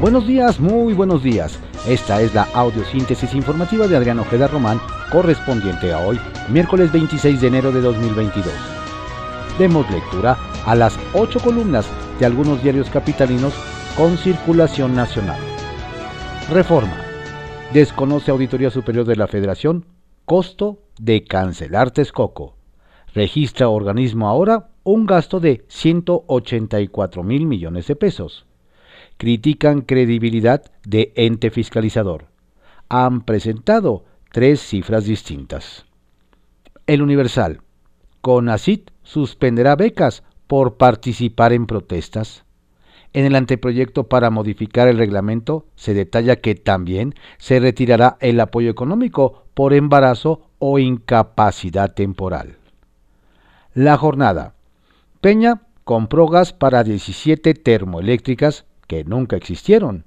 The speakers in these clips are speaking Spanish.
Buenos días, muy buenos días. Esta es la audiosíntesis informativa de Adrián Ojeda Román, correspondiente a hoy, miércoles 26 de enero de 2022. Demos lectura a las ocho columnas de algunos diarios capitalinos con circulación nacional. Reforma. Desconoce Auditoría Superior de la Federación costo de cancelar Texcoco. Registra organismo ahora un gasto de 184 mil millones de pesos. Critican credibilidad de ente fiscalizador. Han presentado tres cifras distintas. El Universal. CONACIT suspenderá becas por participar en protestas. En el anteproyecto para modificar el reglamento se detalla que también se retirará el apoyo económico por embarazo o incapacidad temporal. La jornada. Peña compró gas para 17 termoeléctricas que nunca existieron.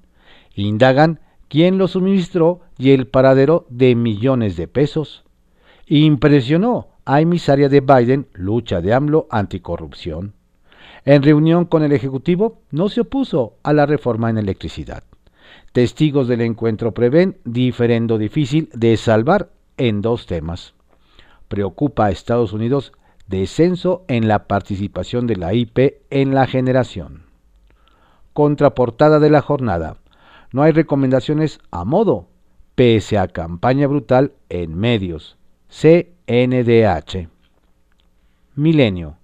Indagan quién lo suministró y el paradero de millones de pesos. Impresionó a emisaria de Biden lucha de AMLO anticorrupción. En reunión con el Ejecutivo no se opuso a la reforma en electricidad. Testigos del encuentro prevén diferendo difícil de salvar en dos temas. Preocupa a Estados Unidos descenso en la participación de la IP en la generación. Contraportada de la jornada. No hay recomendaciones a modo, pese a campaña brutal en medios. CNDH. Milenio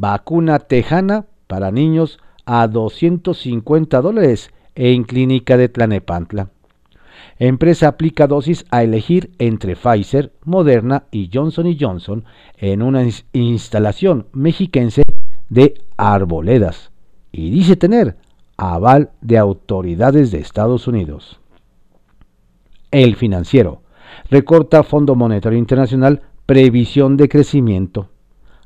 vacuna tejana para niños a 250 dólares en clínica de Tlanepantla. Empresa aplica dosis a elegir entre Pfizer, Moderna y Johnson Johnson en una instalación mexiquense de Arboledas y dice tener aval de autoridades de Estados Unidos. El financiero recorta Fondo Monetario Internacional previsión de crecimiento.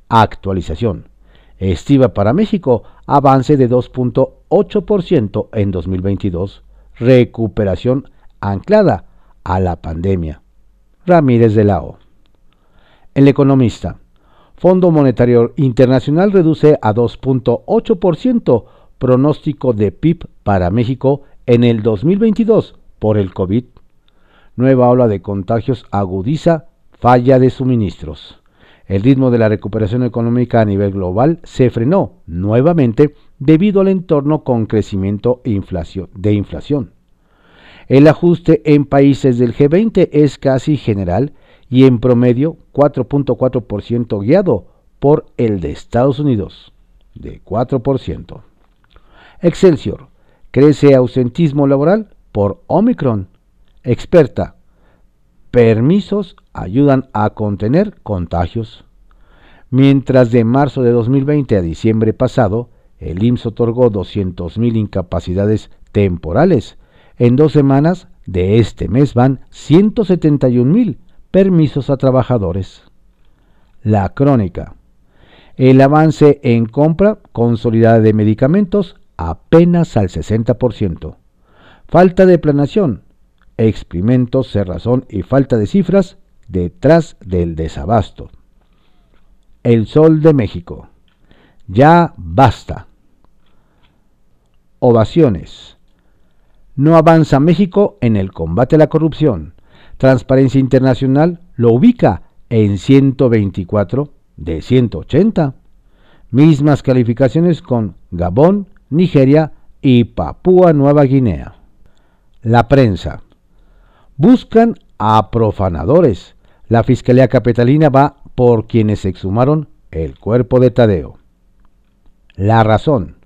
Actualización estima para México avance de 2.8% en 2022, recuperación anclada a la pandemia. Ramírez de la O. El economista. Fondo Monetario Internacional reduce a 2.8% pronóstico de PIB para México en el 2022 por el COVID. Nueva ola de contagios agudiza falla de suministros el ritmo de la recuperación económica a nivel global se frenó nuevamente debido al entorno con crecimiento de inflación. El ajuste en países del G20 es casi general y en promedio 4.4% guiado por el de Estados Unidos, de 4%. Excelsior, crece ausentismo laboral por Omicron. Experta, permisos ayudan a contener contagios. Mientras de marzo de 2020 a diciembre pasado, el IMSS otorgó 200.000 incapacidades temporales. En dos semanas de este mes van 171.000 permisos a trabajadores. La crónica. El avance en compra consolidada de medicamentos apenas al 60%. Falta de planación experimentos, cerrazón y falta de cifras detrás del desabasto. El Sol de México. Ya basta. Ovaciones. No avanza México en el combate a la corrupción. Transparencia Internacional lo ubica en 124 de 180. Mismas calificaciones con Gabón, Nigeria y Papúa Nueva Guinea. La prensa. Buscan a profanadores. La Fiscalía Capitalina va por quienes exhumaron el cuerpo de Tadeo. La razón.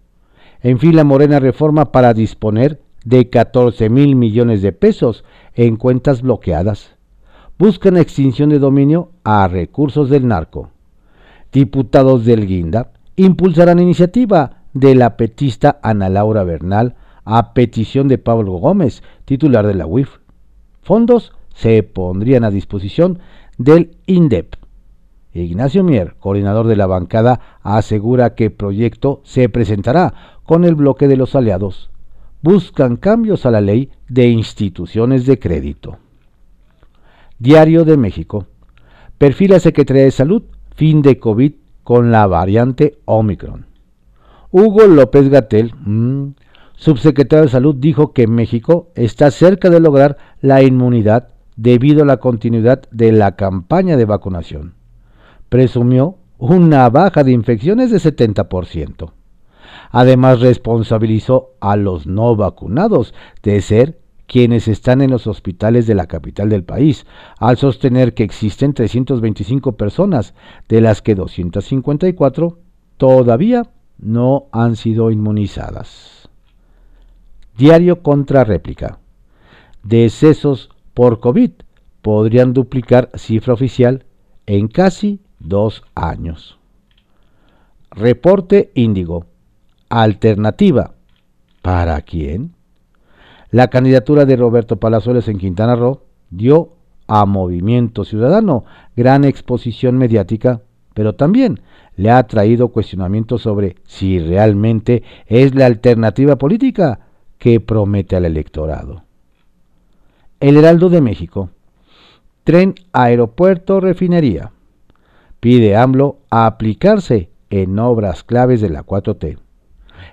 En fila Morena reforma para disponer de 14 mil millones de pesos en cuentas bloqueadas. Buscan extinción de dominio a recursos del narco. Diputados del Guinda impulsarán iniciativa de la petista Ana Laura Bernal a petición de Pablo Gómez, titular de la UIF fondos se pondrían a disposición del INDEP. Ignacio Mier, coordinador de la bancada, asegura que el proyecto se presentará con el bloque de los aliados. Buscan cambios a la ley de instituciones de crédito. Diario de México. Perfila Secretaría de Salud, fin de COVID con la variante Omicron. Hugo López Gatel, mm, subsecretario de Salud, dijo que México está cerca de lograr la inmunidad debido a la continuidad de la campaña de vacunación. Presumió una baja de infecciones de 70%. Además, responsabilizó a los no vacunados de ser quienes están en los hospitales de la capital del país, al sostener que existen 325 personas, de las que 254 todavía no han sido inmunizadas. Diario contra réplica. Decesos por COVID podrían duplicar cifra oficial en casi dos años. Reporte Índigo. Alternativa. ¿Para quién? La candidatura de Roberto Palazuelos en Quintana Roo dio a Movimiento Ciudadano gran exposición mediática, pero también le ha traído cuestionamientos sobre si realmente es la alternativa política que promete al electorado. El Heraldo de México. Tren Aeropuerto Refinería. Pide AMLO a aplicarse en obras claves de la 4T.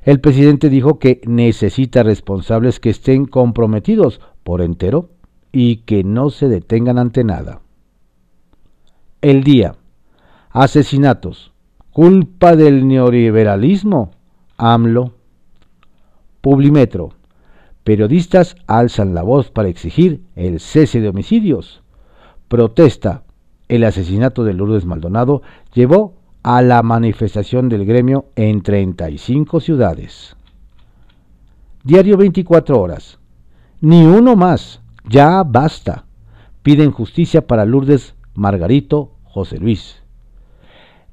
El presidente dijo que necesita responsables que estén comprometidos por entero y que no se detengan ante nada. El día. Asesinatos. Culpa del neoliberalismo. AMLO. Publimetro. Periodistas alzan la voz para exigir el cese de homicidios. Protesta. El asesinato de Lourdes Maldonado llevó a la manifestación del gremio en 35 ciudades. Diario 24 horas. Ni uno más. Ya basta. Piden justicia para Lourdes Margarito José Luis.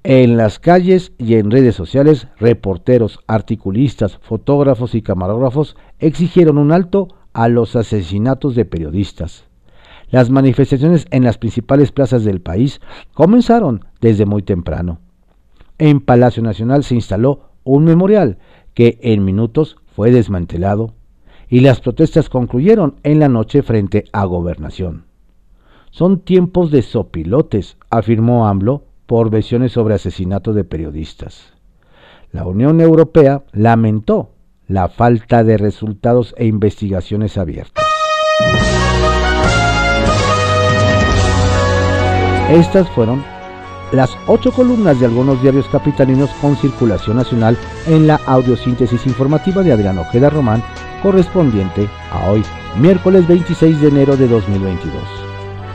En las calles y en redes sociales, reporteros, articulistas, fotógrafos y camarógrafos exigieron un alto a los asesinatos de periodistas. Las manifestaciones en las principales plazas del país comenzaron desde muy temprano en Palacio Nacional se instaló un memorial que en minutos fue desmantelado y las protestas concluyeron en la noche frente a gobernación. Son tiempos de sopilotes, afirmó AMLO por versiones sobre asesinato de periodistas. La Unión Europea lamentó la falta de resultados e investigaciones abiertas. Estas fueron las ocho columnas de algunos diarios capitalinos con circulación nacional en la audiosíntesis informativa de Adrián Ojeda Román, correspondiente a hoy, miércoles 26 de enero de 2022.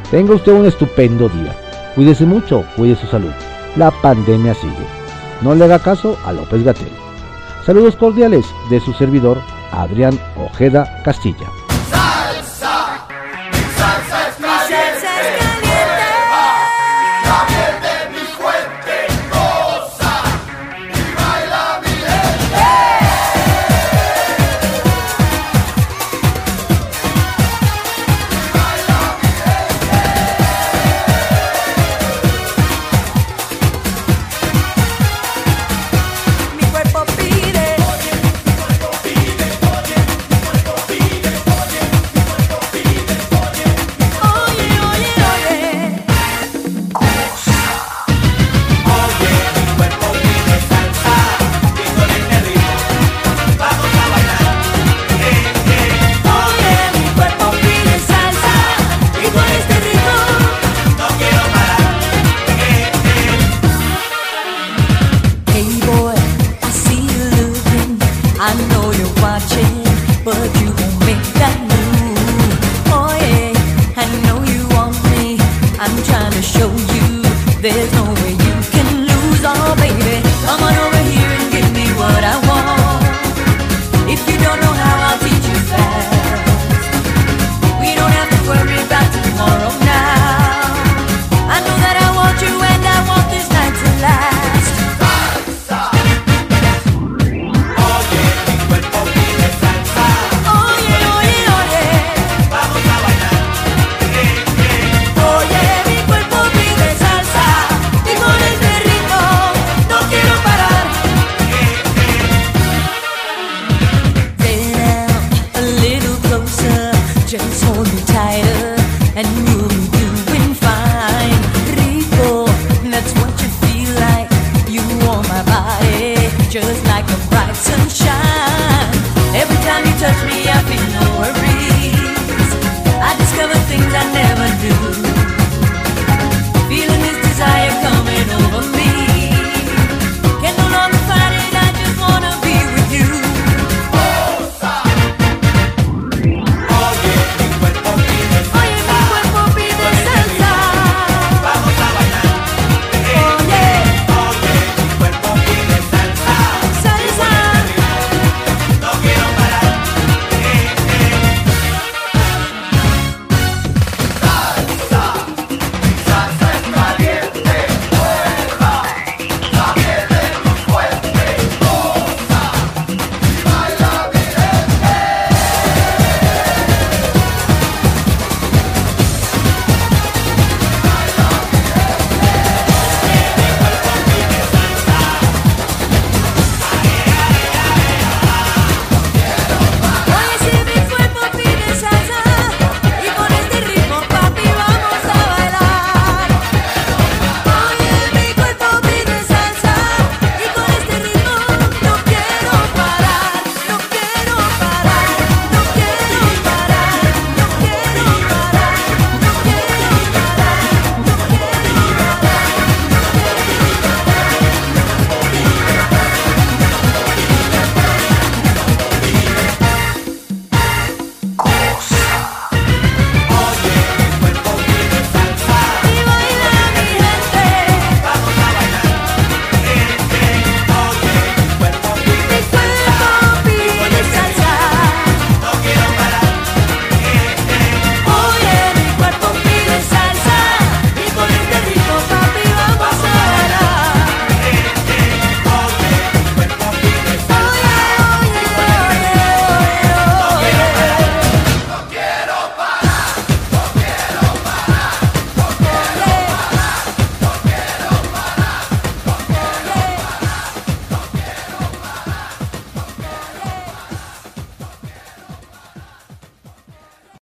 Tenga usted un estupendo día. Cuídese mucho, cuide su salud. La pandemia sigue. No le haga caso a López Gatel. Saludos cordiales de su servidor, Adrián Ojeda Castilla.